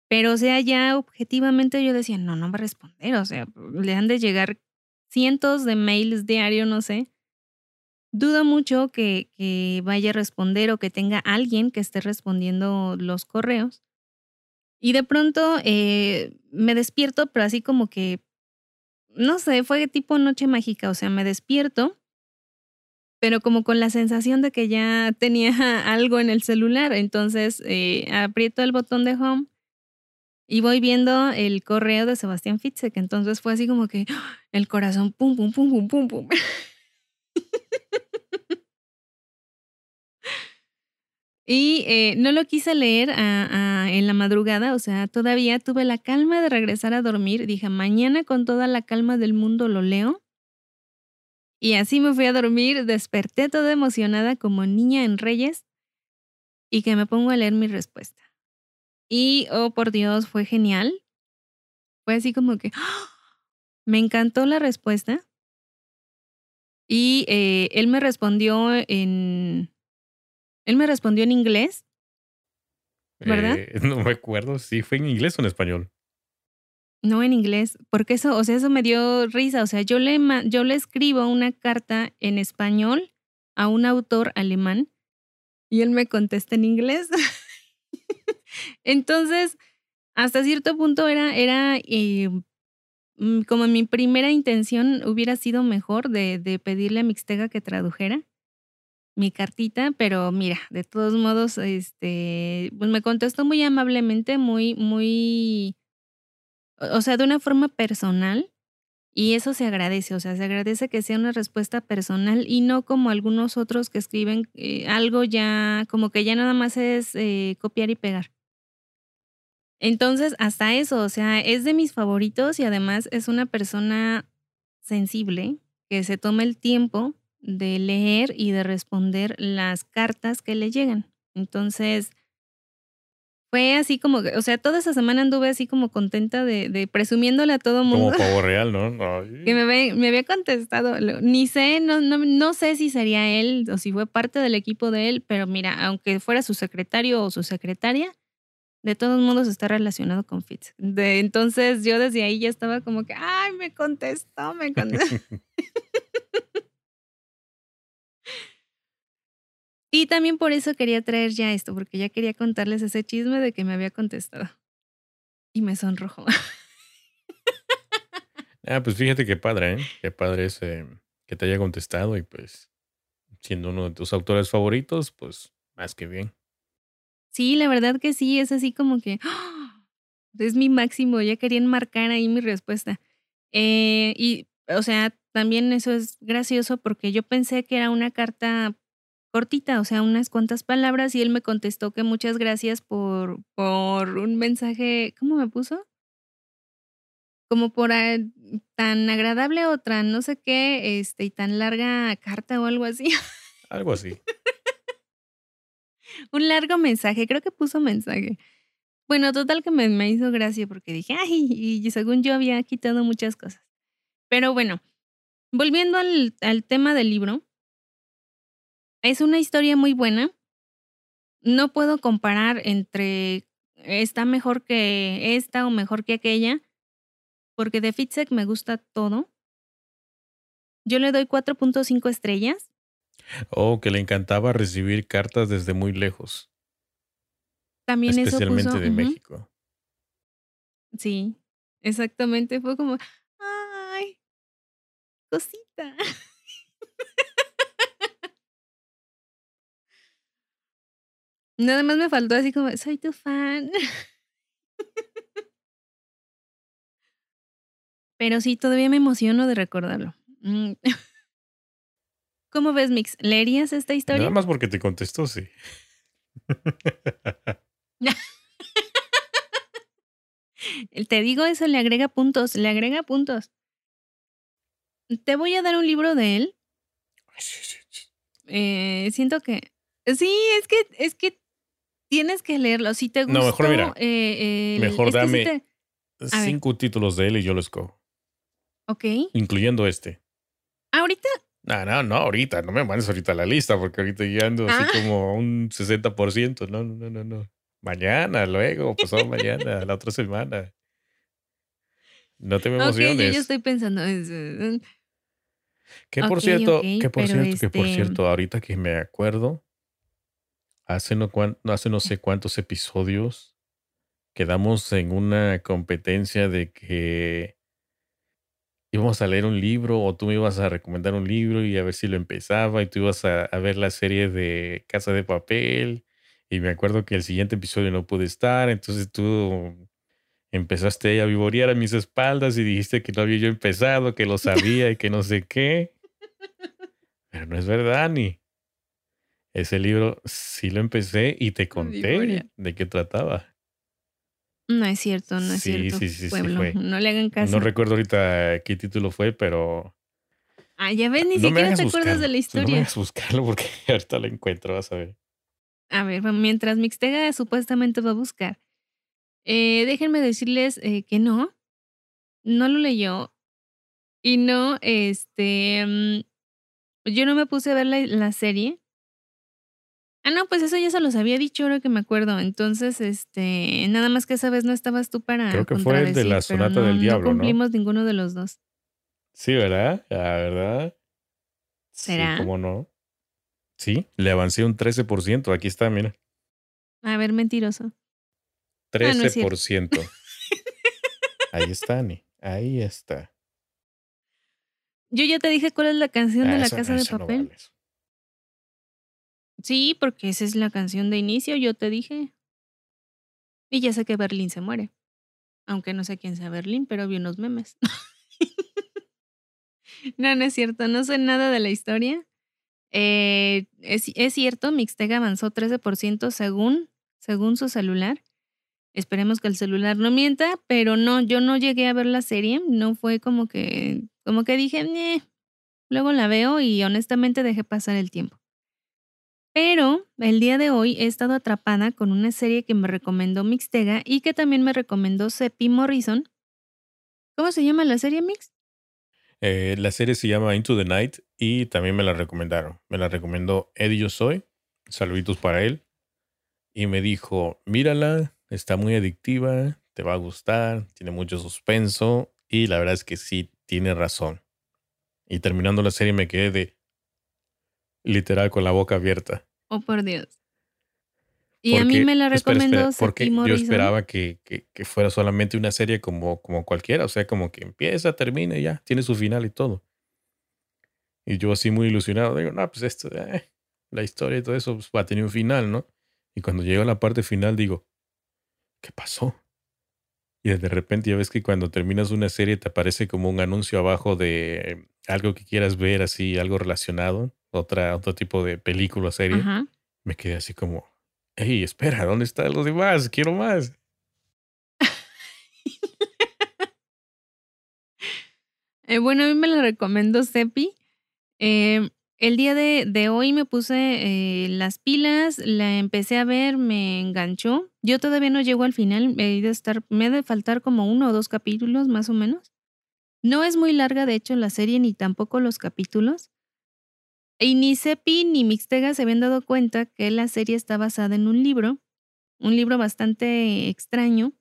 Pero o sea, ya objetivamente yo decía, no, no va a responder. O sea, le han de llegar cientos de mails diario, no sé. Dudo mucho que, que vaya a responder o que tenga alguien que esté respondiendo los correos. Y de pronto eh, me despierto, pero así como que, no sé, fue tipo noche mágica, o sea, me despierto, pero como con la sensación de que ya tenía algo en el celular. Entonces eh, aprieto el botón de home y voy viendo el correo de Sebastián Fitzek. Entonces fue así como que el corazón pum, pum, pum, pum, pum, pum. Y eh, no lo quise leer en la madrugada, o sea, todavía tuve la calma de regresar a dormir. Dije, mañana con toda la calma del mundo lo leo. Y así me fui a dormir, desperté toda emocionada como niña en Reyes y que me pongo a leer mi respuesta. Y, oh, por Dios, fue genial. Fue así como que me encantó la respuesta. Y eh, él me respondió en... Él me respondió en inglés. ¿Verdad? Eh, no me acuerdo si fue en inglés o en español. No en inglés, porque eso, o sea, eso me dio risa. O sea, yo le, yo le escribo una carta en español a un autor alemán y él me contesta en inglés. Entonces, hasta cierto punto era, era eh, mm, como mi primera intención hubiera sido mejor de, de pedirle a Mixtega que tradujera mi cartita, pero mira, de todos modos, este, pues me contestó muy amablemente, muy, muy, o sea, de una forma personal. Y eso se agradece, o sea, se agradece que sea una respuesta personal y no como algunos otros que escriben eh, algo ya, como que ya nada más es eh, copiar y pegar. Entonces, hasta eso, o sea, es de mis favoritos y además es una persona sensible que se toma el tiempo de leer y de responder las cartas que le llegan. Entonces, fue así como, o sea, toda esa semana anduve así como contenta de, de presumiéndole a todo mundo. Como pavo real, ¿no? que me, me, había contestado. Ni sé, no, no, no sé si sería él o si fue parte del equipo de él, pero mira, aunque fuera su secretario o su secretaria, de todos modos está relacionado con Fitz. De, entonces yo desde ahí ya estaba como que, ay, me contestó, me contestó. y también por eso quería traer ya esto, porque ya quería contarles ese chisme de que me había contestado. Y me sonrojó. ah, pues fíjate qué padre, ¿eh? Qué padre es que te haya contestado y pues siendo uno de tus autores favoritos, pues más que bien. Sí, la verdad que sí, es así como que ¡ah! es mi máximo, ya querían marcar ahí mi respuesta. Eh, y, o sea, también eso es gracioso porque yo pensé que era una carta cortita, o sea, unas cuantas palabras y él me contestó que muchas gracias por, por un mensaje, ¿cómo me puso? Como por ah, tan agradable o tan no sé qué, este, y tan larga carta o algo así. Algo así. un largo mensaje, creo que puso mensaje. Bueno, total que me, me hizo gracia porque dije, ay, y según yo había quitado muchas cosas. Pero bueno, volviendo al, al tema del libro, es una historia muy buena. No puedo comparar entre está mejor que esta o mejor que aquella, porque de Fitzek me gusta todo. Yo le doy 4.5 estrellas. Oh, que le encantaba recibir cartas desde muy lejos. También Especialmente eso puso, de México. Sí, exactamente. Fue como, ay, cosita. Nada más me faltó así como, soy tu fan. Pero sí, todavía me emociono de recordarlo. Mm. ¿Cómo ves, Mix? ¿Leerías esta historia? Nada más porque te contestó, sí. Te digo eso, le agrega puntos, le agrega puntos. Te voy a dar un libro de él. Eh, siento que. Sí, es que, es que tienes que leerlo. Si te gustó. No, mejor mira. eh, el- Mejor sí dame te- A ver. cinco títulos de él y yo lo escojo. Ok. Incluyendo este. Ahorita. No, no, no, ahorita. No me mandes ahorita la lista porque ahorita ya ando así Ah. como un 60%. No, no, no, no, no. Mañana, luego, pasado mañana, la otra semana. No te me yo emociones. ya estoy pensando. Que por cierto, que por cierto, que por cierto, ahorita que me acuerdo, hace no, hace no sé cuántos episodios quedamos en una competencia de que íbamos a leer un libro o tú me ibas a recomendar un libro y a ver si lo empezaba y tú ibas a, ver la serie de Casa de Papel y me acuerdo que el siguiente episodio no pude estar, entonces tú empezaste a vivorear a mis espaldas y dijiste que no había yo empezado, que lo sabía y que no sé qué. Pero no es verdad, ni. Ese libro sí lo empecé y te conté de qué trataba. No es cierto, no es Sí, cierto. sí, sí, sí pueblo. fue. No le hagan caso. No recuerdo ahorita qué título fue, pero ah, ya ves, ni no siquiera te acuerdas de buscarlo. la No me historia. hagas buscarlo porque ahorita lo encuentro, vas a ver. A ver, mientras Mixtega supuestamente va a buscar. Eh, déjenme decirles eh, que no, no lo leyó. Y no, este, mm, yo no me puse a ver la, la serie. Ah, no, pues eso ya se los había dicho ahora que me acuerdo. Entonces, este, nada más que esa vez no estabas tú para Creo que fue el de la Sonata no- del Diablo, No ¿no? cumplimos ninguno de los dos. Sí, ¿verdad? La verdad. ¿Será? Sí, ¿cómo no? Sí, le avancé un 13%. Aquí está, mira. A ver, mentiroso. Ah, no es cierto. 13%. Ahí está, Ani. Ahí está. Yo ya te dije cuál es la canción de Ah, la eso- casa de papel. vale. Sí, porque esa es la canción de inicio, yo te dije. Y ya sé que Berlín se muere. Aunque no sé quién sea Berlín, pero vi unos memes. no, no es cierto, no sé nada de la historia. Eh, es, cierto, Mixtega avanzó 13% según, según su celular. Esperemos que el celular no mienta, pero no, yo no llegué a ver la serie. No fue como que, como que dije, luego la veo y honestamente dejé pasar el tiempo. Pero el día de hoy he estado atrapada con una serie que me recomendó Mixtega y que también me recomendó Seppi Morrison. ¿Cómo se llama la serie, Mix? Eh, la serie se llama Into the Night y también me la recomendaron. Me la recomendó Eddie Yo Soy. Saluditos para él. Y me dijo, mírala, está muy adictiva, te va a gustar, tiene mucho suspenso. Y la verdad es que sí, tiene razón. Y terminando la serie me quedé de literal con la boca abierta. Oh, por Dios. Y a mí Porque- me la espera, recomendó espera, porque Seppi yo esperaba que, que- que fuera solamente una serie como, como cualquiera, o sea, como que empieza, termina y ya, tiene su final y todo. Y yo así muy ilusionado, digo, no, pues esto, eh, la historia y todo eso pues, va a tener un final, ¿no? Y cuando llego a la parte final digo, ¿qué pasó? Y de repente ya ves que cuando terminas una serie te aparece como un anuncio abajo de algo que quieras ver, así, algo relacionado, otra, otro tipo de película, serie, Ajá. me quedé así como, hey, espera, ¿dónde están los demás? Quiero más. Eh, bueno, a mí me la recomendó Sepi. Eh, el día de, de hoy me puse eh, las pilas, la empecé a ver, me enganchó. Yo todavía no llego al final, he de estar, me he de faltar como uno o dos capítulos más o menos. No es muy larga, de hecho, la serie ni tampoco los capítulos. Y ni Sepi ni Mixtega se habían dado cuenta que la serie está basada en un libro, un libro bastante extraño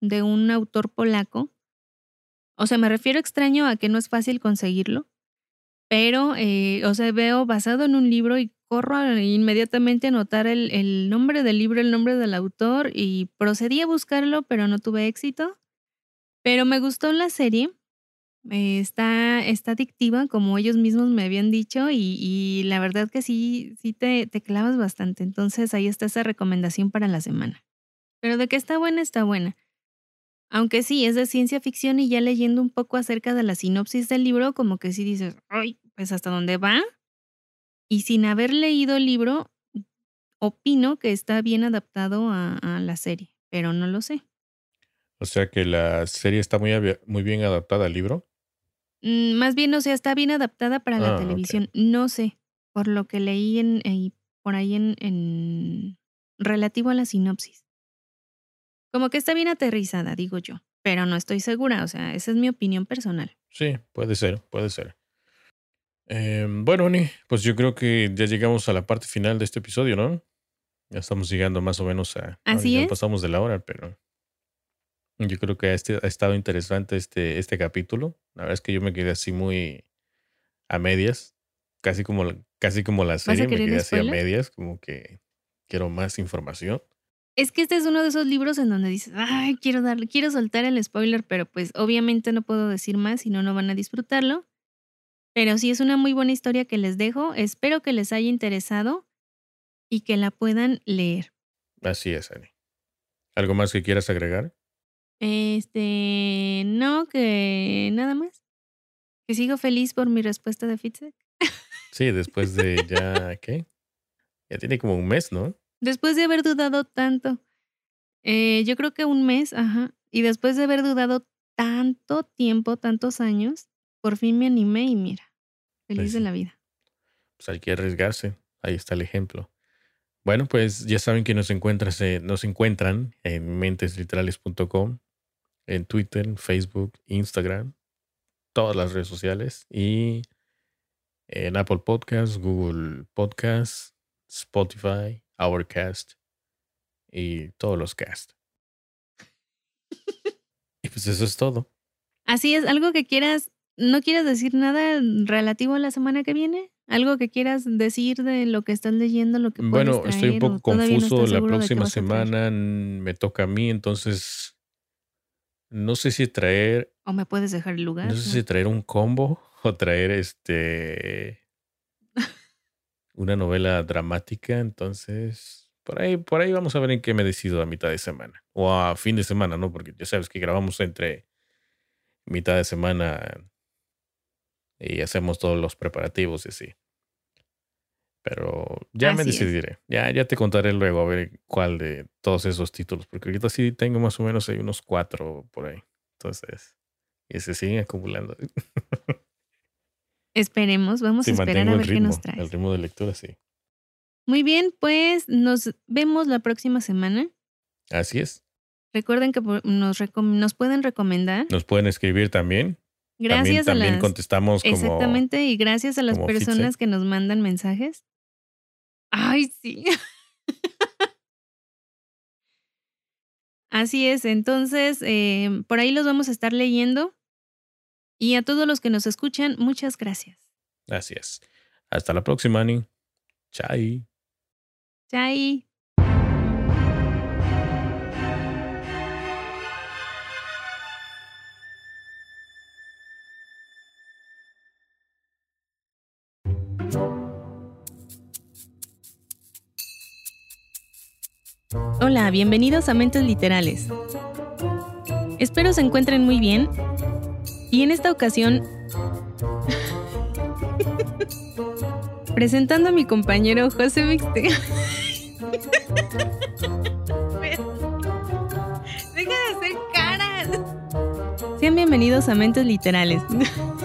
de un autor polaco. O sea, me refiero extraño a que no es fácil conseguirlo, pero, eh, o sea, veo basado en un libro y corro inmediatamente a anotar el, el nombre del libro, el nombre del autor y procedí a buscarlo, pero no tuve éxito. Pero me gustó la serie. Eh, está, está adictiva, como ellos mismos me habían dicho, y, la verdad que sí, sí te, te clavas bastante. Entonces ahí está esa recomendación para la semana. Pero de que está buena, está buena. Aunque sí, es de ciencia ficción y ya leyendo un poco acerca de la sinopsis del libro, como que sí dices, ay, pues hasta dónde va. Y sin haber leído el libro, opino que está bien adaptado a, a la serie, pero no lo sé. O sea que la serie está muy, muy bien adaptada al libro. Mm, Más bien, o sea, está bien adaptada para la Ah, televisión. No sé, por lo que leí en, por ahí en, en relativo a la sinopsis. Como que está bien aterrizada, digo yo, pero no estoy segura, o sea, esa es mi opinión personal. Sí, puede ser, puede ser. Em, bueno, Ani, pues yo creo que ya llegamos a la parte final de este episodio, ¿no? Ya estamos llegando más o menos a... Así ya es. pasamos de la hora, pero yo creo que ha, este- ha estado interesante este, este capítulo. La verdad es que yo me quedé así muy a medias, casi como, la- casi como la serie, me quedé así a medias, como que quiero más información. Es que este es uno de esos libros en donde dices, ay, quiero darle, quiero soltar el spoiler, pero pues obviamente no puedo decir más, si no, no van a disfrutarlo. Pero sí es una muy buena historia que les dejo. Espero que les haya interesado y que la puedan leer. Así es, Ani. ¿Algo más que quieras agregar? Este, no, que nada más. Que sigo feliz por mi respuesta de Fitzek. Sí, después de ya, ¿qué? Ya tiene como un mes, ¿no? Después de haber dudado tanto, eh, yo creo que un mes, ajá, y después de haber dudado tanto tiempo, tantos años, por fin me animé y mira, feliz de la vida. pues hay que arriesgarse. Ahí está el ejemplo. Bueno, pues ya saben que nos, encuentras, eh, nos encuentran en mentesliterales.com, en Twitter, Facebook, Instagram, todas las redes sociales y en Apple Podcasts, Google Podcasts, Spotify, Overcast y todos los cast. y pues eso es todo. Así es, algo que quieras, no quieras decir nada relativo a la semana que viene, algo que quieras decir de lo que estás leyendo, lo que puedes Bueno, estoy un poco no confuso. La próxima semana me toca a mí, entonces no sé si traer, O me puedes dejar el lugar. no sé si traer un combo o traer este una novela dramática. Entonces, por ahí, por ahí vamos a ver en qué me decido a mitad de semana o a fin de semana, ¿no? Porque ya sabes que grabamos entre mitad de semana y hacemos todos los preparativos y así. Pero ya me es. decidiré. Ya, ya te contaré luego a ver cuál de todos esos títulos. Porque ahorita sí tengo más o menos hay unos cuatro por ahí. Entonces, y se siguen acumulando. Esperemos, vamos Sí, a esperar a el ver qué nos El traes. ritmo de lectura, sí. Muy bien, pues nos vemos la próxima semana. Así es. Recuerden que nos, nos pueden recomendar. Nos pueden escribir también. Gracias también, a también las. contestamos como. Exactamente, y gracias a las personas que nos mandan mensajes. Ay, sí. Así es, entonces eh, por ahí los vamos a estar leyendo. Y a todos los que nos escuchan, muchas gracias. Así es. Hasta la próxima, Ani. Chai. Chai. Hola, bienvenidos a Mentes Literales. Espero se encuentren muy bien. Y en esta ocasión... Presentando a mi compañero José Mixte. Deja de hacer caras. Sean bienvenidos a Mentes Literales.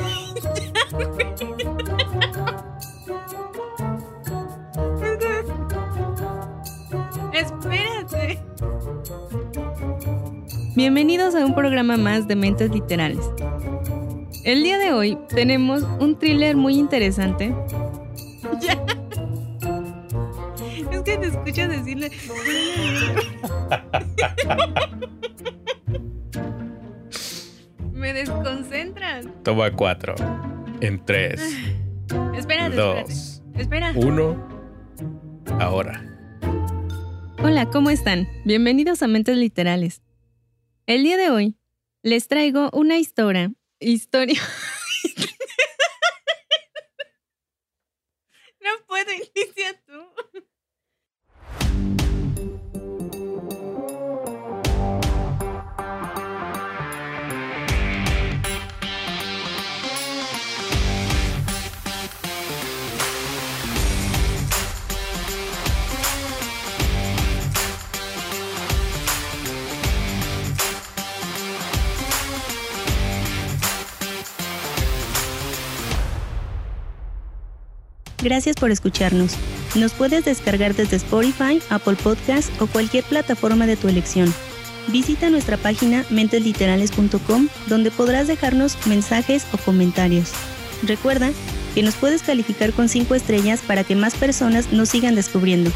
Bienvenidos a un programa más de Mentes Literales. El día de hoy tenemos un thriller muy interesante. Ya. Es que te escucho decirle. Me desconcentras. Toma cuatro. En tres. Espérate, dos. Espera. Uno. Ahora. Hola, ¿cómo están? Bienvenidos a Mentes Literales. El día de hoy les traigo una historia. Historia. no puedo, inicia tú. Gracias por escucharnos. Nos puedes descargar desde Spotify, Apple Podcast o cualquier plataforma de tu elección. Visita nuestra página mentesliterales.com donde podrás dejarnos mensajes o comentarios. Recuerda que nos puedes calificar con 5 estrellas para que más personas nos sigan descubriendo.